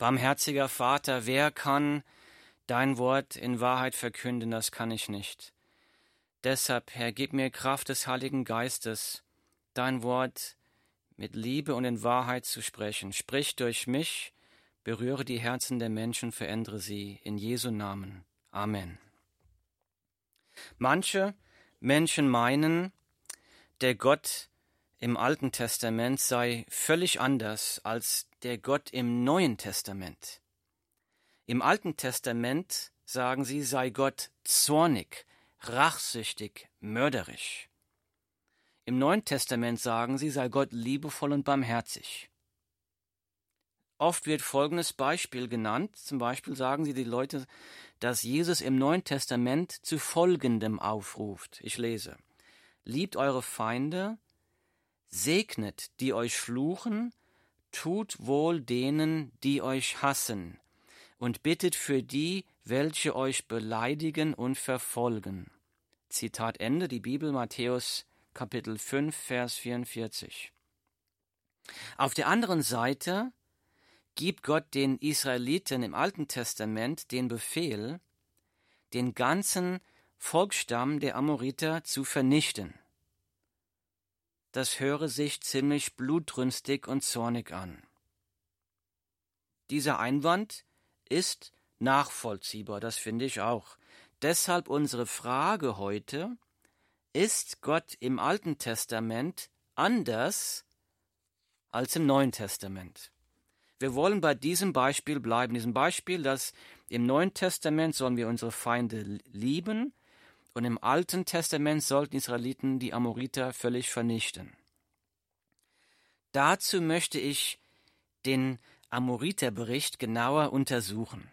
Barmherziger Vater, wer kann dein Wort in Wahrheit verkünden? Das kann ich nicht. Deshalb, Herr, gib mir Kraft des Heiligen Geistes, dein Wort mit Liebe und in Wahrheit zu sprechen. Sprich durch mich, berühre die Herzen der Menschen, verändere sie. In Jesu Namen. Amen. Manche Menschen meinen, der Gott im Alten Testament sei völlig anders als der Gott im Neuen Testament. Im Alten Testament, sagen sie, sei Gott zornig, rachsüchtig, mörderisch. Im Neuen Testament sagen sie, sei Gott liebevoll und barmherzig. Oft wird folgendes Beispiel genannt. Zum Beispiel sagen sie die Leute, dass Jesus im Neuen Testament zu folgendem aufruft. Ich lese. Liebt eure Feinde, Segnet, die euch fluchen, tut wohl denen, die euch hassen, und bittet für die, welche euch beleidigen und verfolgen. Zitat Ende, die Bibel Matthäus Kapitel 5, Vers 44. Auf der anderen Seite gibt Gott den Israeliten im Alten Testament den Befehl, den ganzen Volksstamm der Amoriter zu vernichten das höre sich ziemlich blutrünstig und zornig an. Dieser Einwand ist nachvollziehbar, das finde ich auch. Deshalb unsere Frage heute, ist Gott im Alten Testament anders als im Neuen Testament? Wir wollen bei diesem Beispiel bleiben, diesem Beispiel, dass im Neuen Testament sollen wir unsere Feinde lieben und im Alten Testament sollten Israeliten die Amoriter völlig vernichten. Dazu möchte ich den Amoriterbericht genauer untersuchen.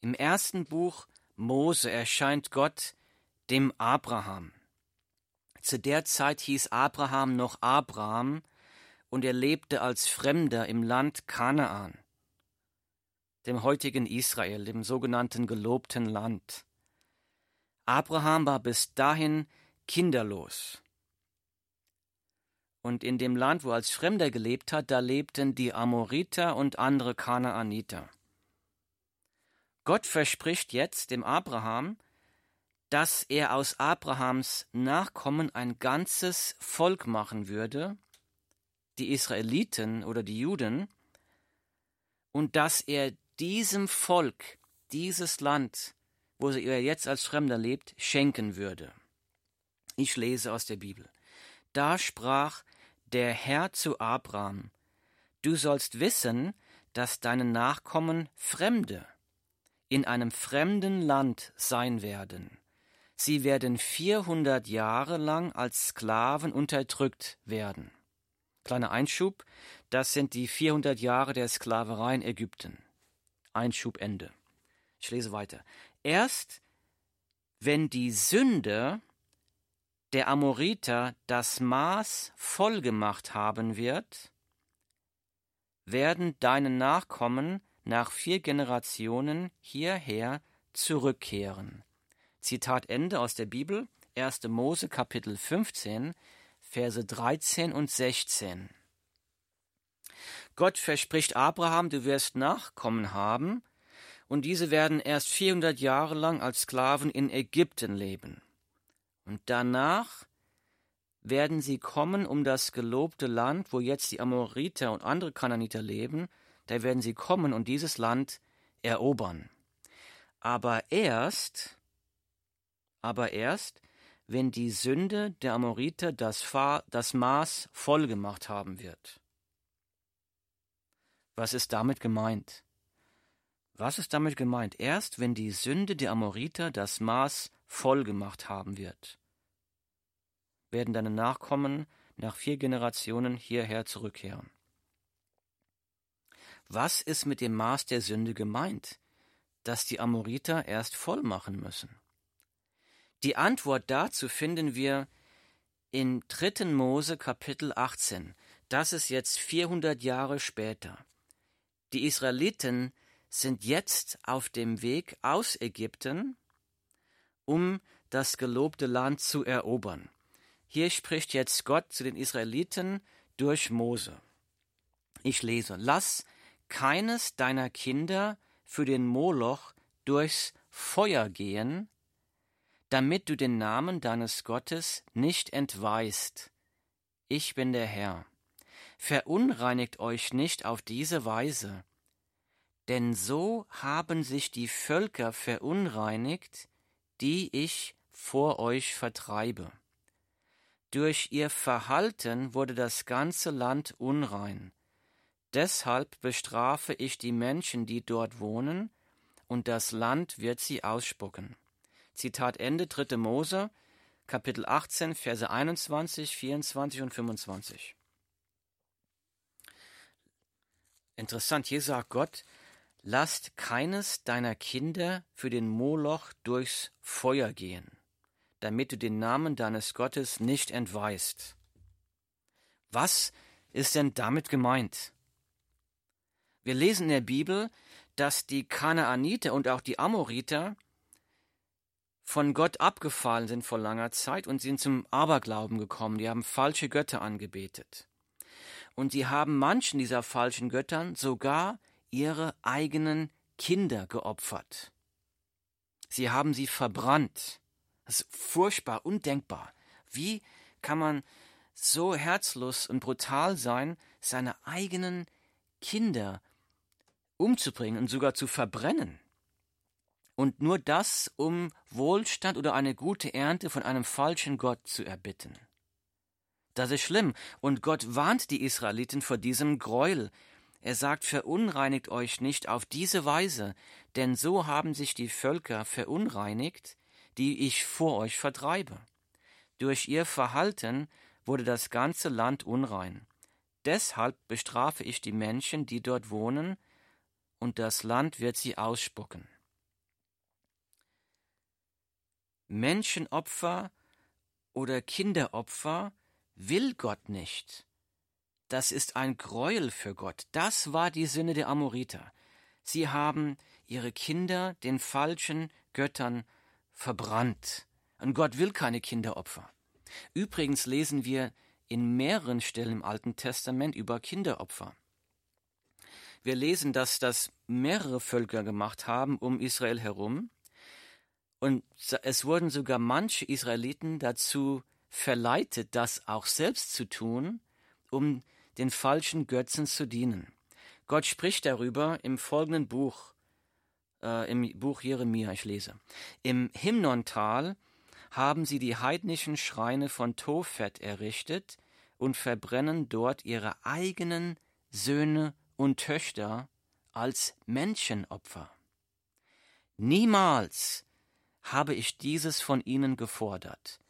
Im ersten Buch Mose erscheint Gott dem Abraham. Zu der Zeit hieß Abraham noch Abraham und er lebte als Fremder im Land Kanaan, dem heutigen Israel, dem sogenannten gelobten Land. Abraham war bis dahin kinderlos. Und in dem Land, wo er als Fremder gelebt hat, da lebten die Amoriter und andere Kanaaniter. Gott verspricht jetzt dem Abraham, dass er aus Abrahams Nachkommen ein ganzes Volk machen würde, die Israeliten oder die Juden, und dass er diesem Volk dieses Land wo er jetzt als Fremder lebt, schenken würde. Ich lese aus der Bibel. Da sprach der Herr zu Abraham, Du sollst wissen, dass deine Nachkommen Fremde in einem fremden Land sein werden. Sie werden vierhundert Jahre lang als Sklaven unterdrückt werden. Kleiner Einschub, das sind die vierhundert Jahre der Sklaverei in Ägypten. Einschub Ende. Ich lese weiter. Erst wenn die Sünde der Amoriter das Maß voll gemacht haben wird, werden deine Nachkommen nach vier Generationen hierher zurückkehren. Zitat Ende aus der Bibel, 1. Mose Kapitel 15, Verse 13 und 16. Gott verspricht Abraham, du wirst Nachkommen haben, und diese werden erst 400 Jahre lang als Sklaven in Ägypten leben. Und danach werden sie kommen um das gelobte Land, wo jetzt die Amoriter und andere Kananiter leben, da werden sie kommen und dieses Land erobern. Aber erst, aber erst, wenn die Sünde der Amoriter das, Fa das Maß voll gemacht haben wird. Was ist damit gemeint? Was ist damit gemeint? Erst wenn die Sünde der Amoriter das Maß voll gemacht haben wird, werden deine Nachkommen nach vier Generationen hierher zurückkehren. Was ist mit dem Maß der Sünde gemeint, das die Amoriter erst voll machen müssen? Die Antwort dazu finden wir in 3. Mose Kapitel 18. Das ist jetzt 400 Jahre später. Die Israeliten sind jetzt auf dem Weg aus Ägypten, um das gelobte Land zu erobern. Hier spricht jetzt Gott zu den Israeliten durch Mose. Ich lese, lass keines deiner Kinder für den Moloch durchs Feuer gehen, damit du den Namen deines Gottes nicht entweist. Ich bin der Herr. Verunreinigt euch nicht auf diese Weise, denn so haben sich die Völker verunreinigt, die ich vor euch vertreibe. Durch ihr Verhalten wurde das ganze Land unrein. Deshalb bestrafe ich die Menschen, die dort wohnen, und das Land wird sie ausspucken. Zitat Ende 3. Mose, Kapitel 18, Verse 21, 24 und 25. Interessant, hier sagt Gott, lasst keines deiner Kinder für den Moloch durchs Feuer gehen, damit du den Namen deines Gottes nicht entweist. Was ist denn damit gemeint? Wir lesen in der Bibel, dass die Kanaaniter und auch die Amoriter von Gott abgefallen sind vor langer Zeit und sind zum Aberglauben gekommen. Die haben falsche Götter angebetet. Und sie haben manchen dieser falschen Göttern sogar ihre eigenen Kinder geopfert. Sie haben sie verbrannt. Das ist furchtbar, undenkbar. Wie kann man so herzlos und brutal sein, seine eigenen Kinder umzubringen und sogar zu verbrennen? Und nur das, um Wohlstand oder eine gute Ernte von einem falschen Gott zu erbitten. Das ist schlimm, und Gott warnt die Israeliten vor diesem Gräuel, er sagt, verunreinigt euch nicht auf diese Weise, denn so haben sich die Völker verunreinigt, die ich vor euch vertreibe. Durch ihr Verhalten wurde das ganze Land unrein. Deshalb bestrafe ich die Menschen, die dort wohnen, und das Land wird sie ausspucken. Menschenopfer oder Kinderopfer will Gott nicht das ist ein Gräuel für Gott. Das war die Sünde der Amoriter. Sie haben ihre Kinder den falschen Göttern verbrannt. Und Gott will keine Kinderopfer. Übrigens lesen wir in mehreren Stellen im Alten Testament über Kinderopfer. Wir lesen, dass das mehrere Völker gemacht haben um Israel herum. Und es wurden sogar manche Israeliten dazu verleitet, das auch selbst zu tun, um den falschen Götzen zu dienen. Gott spricht darüber im folgenden Buch, äh, im Buch Jeremia, ich lese. Im Himnontal haben sie die heidnischen Schreine von Tophet errichtet und verbrennen dort ihre eigenen Söhne und Töchter als Menschenopfer. Niemals habe ich dieses von ihnen gefordert.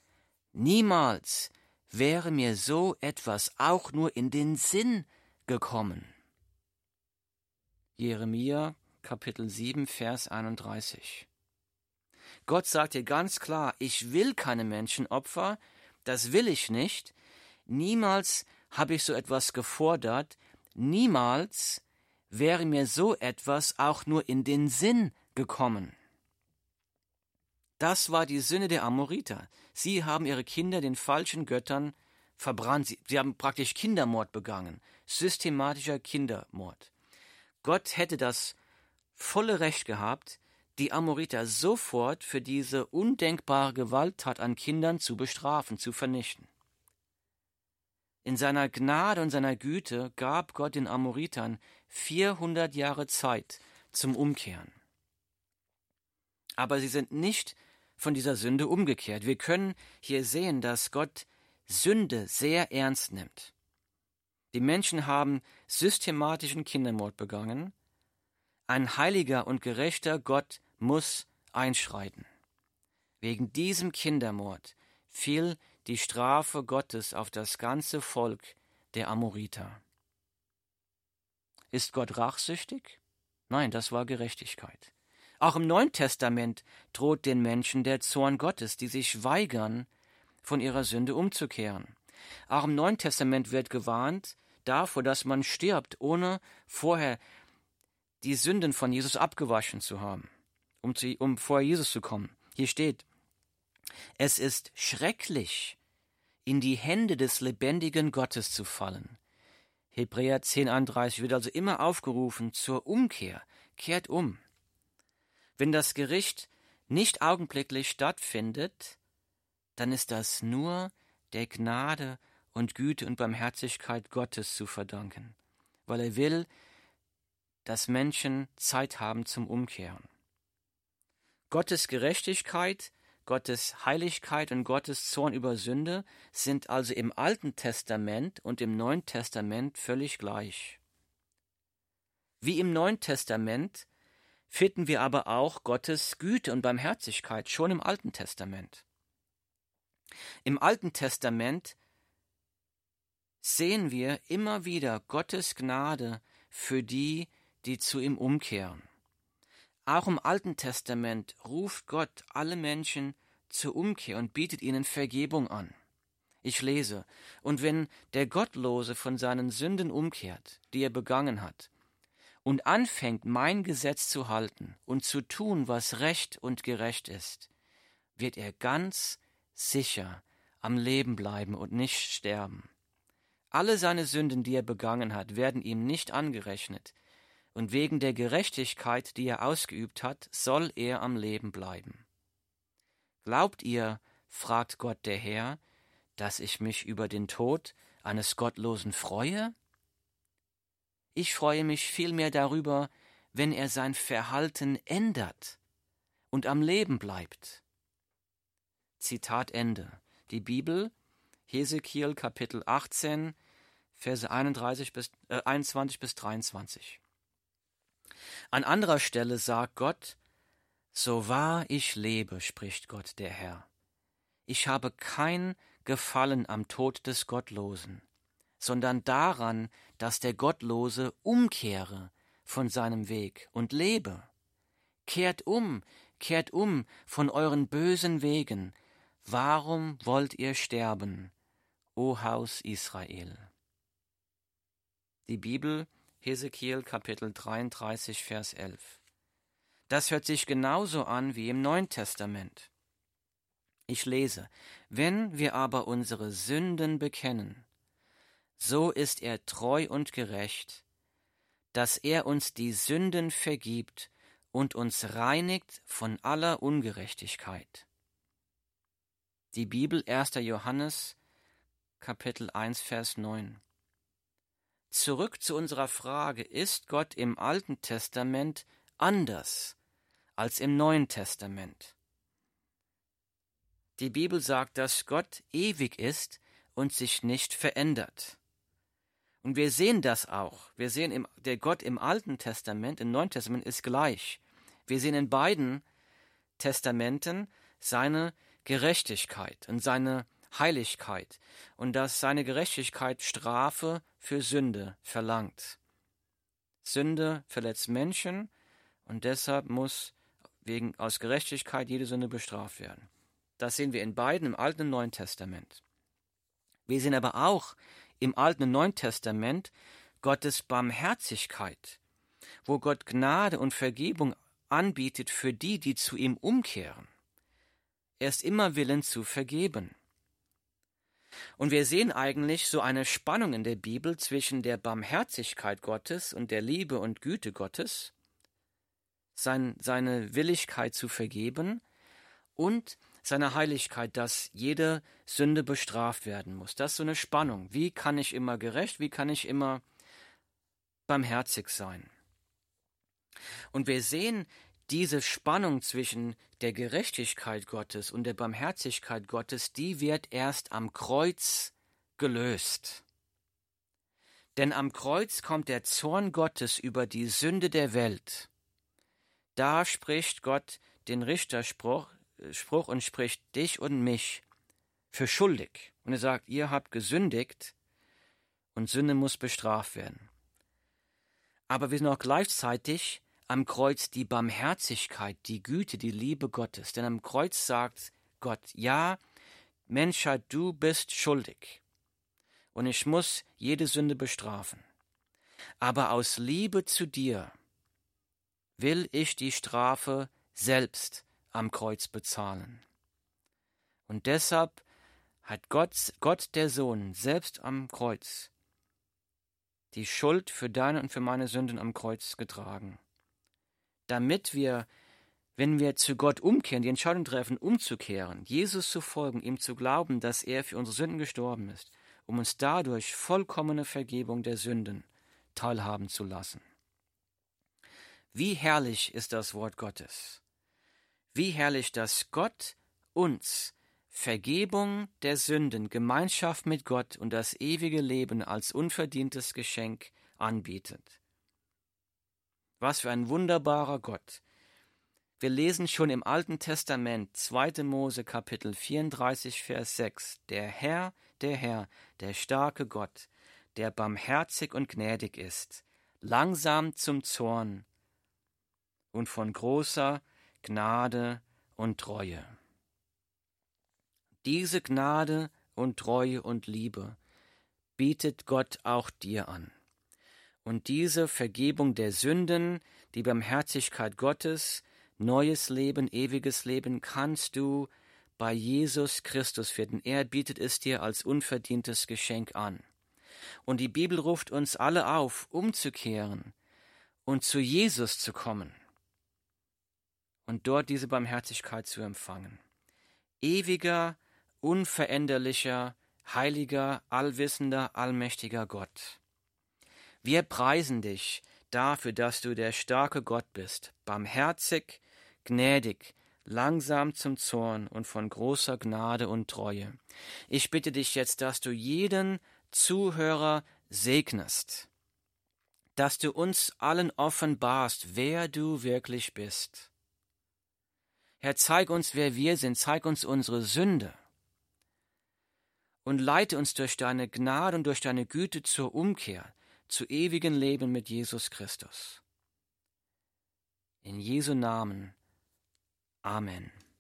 Niemals wäre mir so etwas auch nur in den Sinn gekommen. Jeremia Kapitel 7 Vers 31 Gott sagt dir ganz klar, ich will keine Menschenopfer, das will ich nicht, niemals habe ich so etwas gefordert, niemals wäre mir so etwas auch nur in den Sinn gekommen. Das war die Sünde der Amoriter. Sie haben ihre Kinder den falschen Göttern verbrannt. Sie, sie haben praktisch Kindermord begangen. Systematischer Kindermord. Gott hätte das volle Recht gehabt, die Amoriter sofort für diese undenkbare Gewalttat an Kindern zu bestrafen, zu vernichten. In seiner Gnade und seiner Güte gab Gott den Amoritern 400 Jahre Zeit zum Umkehren. Aber sie sind nicht von dieser Sünde umgekehrt. Wir können hier sehen, dass Gott Sünde sehr ernst nimmt. Die Menschen haben systematischen Kindermord begangen. Ein heiliger und gerechter Gott muss einschreiten. Wegen diesem Kindermord fiel die Strafe Gottes auf das ganze Volk der Amoriter. Ist Gott rachsüchtig? Nein, das war Gerechtigkeit. Auch im Neuen Testament droht den Menschen der Zorn Gottes, die sich weigern, von ihrer Sünde umzukehren. Auch im Neuen Testament wird gewarnt davor, dass man stirbt, ohne vorher die Sünden von Jesus abgewaschen zu haben, um, zu, um vor Jesus zu kommen. Hier steht, es ist schrecklich, in die Hände des lebendigen Gottes zu fallen. Hebräer 10,31 wird also immer aufgerufen zur Umkehr. Kehrt um. Wenn das Gericht nicht augenblicklich stattfindet, dann ist das nur der Gnade und Güte und Barmherzigkeit Gottes zu verdanken, weil er will, dass Menschen Zeit haben zum Umkehren. Gottes Gerechtigkeit, Gottes Heiligkeit und Gottes Zorn über Sünde sind also im Alten Testament und im Neuen Testament völlig gleich. Wie im Neuen Testament finden wir aber auch Gottes Güte und Barmherzigkeit schon im Alten Testament. Im Alten Testament sehen wir immer wieder Gottes Gnade für die, die zu ihm umkehren. Auch im Alten Testament ruft Gott alle Menschen zur Umkehr und bietet ihnen Vergebung an. Ich lese, und wenn der Gottlose von seinen Sünden umkehrt, die er begangen hat, und anfängt, mein Gesetz zu halten und zu tun, was recht und gerecht ist, wird er ganz sicher am Leben bleiben und nicht sterben. Alle seine Sünden, die er begangen hat, werden ihm nicht angerechnet, und wegen der Gerechtigkeit, die er ausgeübt hat, soll er am Leben bleiben. Glaubt ihr, fragt Gott der Herr, dass ich mich über den Tod eines Gottlosen freue? Ich freue mich vielmehr darüber, wenn er sein Verhalten ändert und am Leben bleibt. Zitat Ende. Die Bibel, Hesekiel Kapitel 18, Verse 31 bis, äh, 21 bis 23. An anderer Stelle sagt Gott, So wahr ich lebe, spricht Gott der Herr, ich habe kein Gefallen am Tod des Gottlosen, sondern daran, dass der Gottlose umkehre von seinem Weg und lebe. Kehrt um, kehrt um von euren bösen Wegen. Warum wollt ihr sterben, o Haus Israel? Die Bibel Hesekiel Kapitel 33, Vers 11. Das hört sich genauso an wie im Neuen Testament. Ich lese, wenn wir aber unsere Sünden bekennen, so ist er treu und gerecht, dass er uns die Sünden vergibt und uns reinigt von aller Ungerechtigkeit. Die Bibel 1. Johannes Kapitel 1 Vers 9 Zurück zu unserer Frage, ist Gott im Alten Testament anders als im Neuen Testament? Die Bibel sagt, dass Gott ewig ist und sich nicht verändert. Und wir sehen das auch. Wir sehen, im, der Gott im Alten Testament, im Neuen Testament ist gleich. Wir sehen in beiden Testamenten seine Gerechtigkeit und seine Heiligkeit und dass seine Gerechtigkeit Strafe für Sünde verlangt. Sünde verletzt Menschen und deshalb muss wegen aus Gerechtigkeit jede Sünde bestraft werden. Das sehen wir in beiden im Alten und Neuen Testament. Wir sehen aber auch im Alten und Neuen Testament Gottes Barmherzigkeit, wo Gott Gnade und Vergebung anbietet für die, die zu ihm umkehren. Er ist immer willens zu vergeben. Und wir sehen eigentlich so eine Spannung in der Bibel zwischen der Barmherzigkeit Gottes und der Liebe und Güte Gottes, sein, seine Willigkeit zu vergeben und seine Heiligkeit, dass jede Sünde bestraft werden muss. Das ist so eine Spannung. Wie kann ich immer gerecht, wie kann ich immer barmherzig sein? Und wir sehen diese Spannung zwischen der Gerechtigkeit Gottes und der Barmherzigkeit Gottes, die wird erst am Kreuz gelöst. Denn am Kreuz kommt der Zorn Gottes über die Sünde der Welt. Da spricht Gott den Richterspruch Spruch und spricht dich und mich für schuldig. Und er sagt, ihr habt gesündigt und Sünde muss bestraft werden. Aber wir sind auch gleichzeitig am Kreuz die Barmherzigkeit, die Güte, die Liebe Gottes. Denn am Kreuz sagt Gott, ja, Menschheit, du bist schuldig. Und ich muss jede Sünde bestrafen. Aber aus Liebe zu dir will ich die Strafe selbst am Kreuz bezahlen. Und deshalb hat Gott, Gott der Sohn selbst am Kreuz die Schuld für deine und für meine Sünden am Kreuz getragen. Damit wir, wenn wir zu Gott umkehren, die Entscheidung treffen, umzukehren, Jesus zu folgen, ihm zu glauben, dass er für unsere Sünden gestorben ist, um uns dadurch vollkommene Vergebung der Sünden teilhaben zu lassen. Wie herrlich ist das Wort Gottes. Wie herrlich, dass Gott uns Vergebung der Sünden, Gemeinschaft mit Gott und das ewige Leben als unverdientes Geschenk anbietet. Was für ein wunderbarer Gott. Wir lesen schon im Alten Testament 2. Mose Kapitel 34 Vers 6 Der Herr, der Herr, der starke Gott, der barmherzig und gnädig ist, langsam zum Zorn und von großer Gnade und Treue. Diese Gnade und Treue und Liebe bietet Gott auch dir an. Und diese Vergebung der Sünden, die Barmherzigkeit Gottes, neues Leben, ewiges Leben kannst du bei Jesus Christus finden. Er bietet es dir als unverdientes Geschenk an. Und die Bibel ruft uns alle auf, umzukehren und zu Jesus zu kommen und dort diese Barmherzigkeit zu empfangen. Ewiger, unveränderlicher, heiliger, allwissender, allmächtiger Gott. Wir preisen dich dafür, dass du der starke Gott bist, barmherzig, gnädig, langsam zum Zorn und von großer Gnade und Treue. Ich bitte dich jetzt, dass du jeden Zuhörer segnest, dass du uns allen offenbarst, wer du wirklich bist. Herr, zeig uns, wer wir sind, zeig uns unsere Sünde und leite uns durch deine Gnade und durch deine Güte zur Umkehr, zu ewigen Leben mit Jesus Christus. In Jesu Namen. Amen.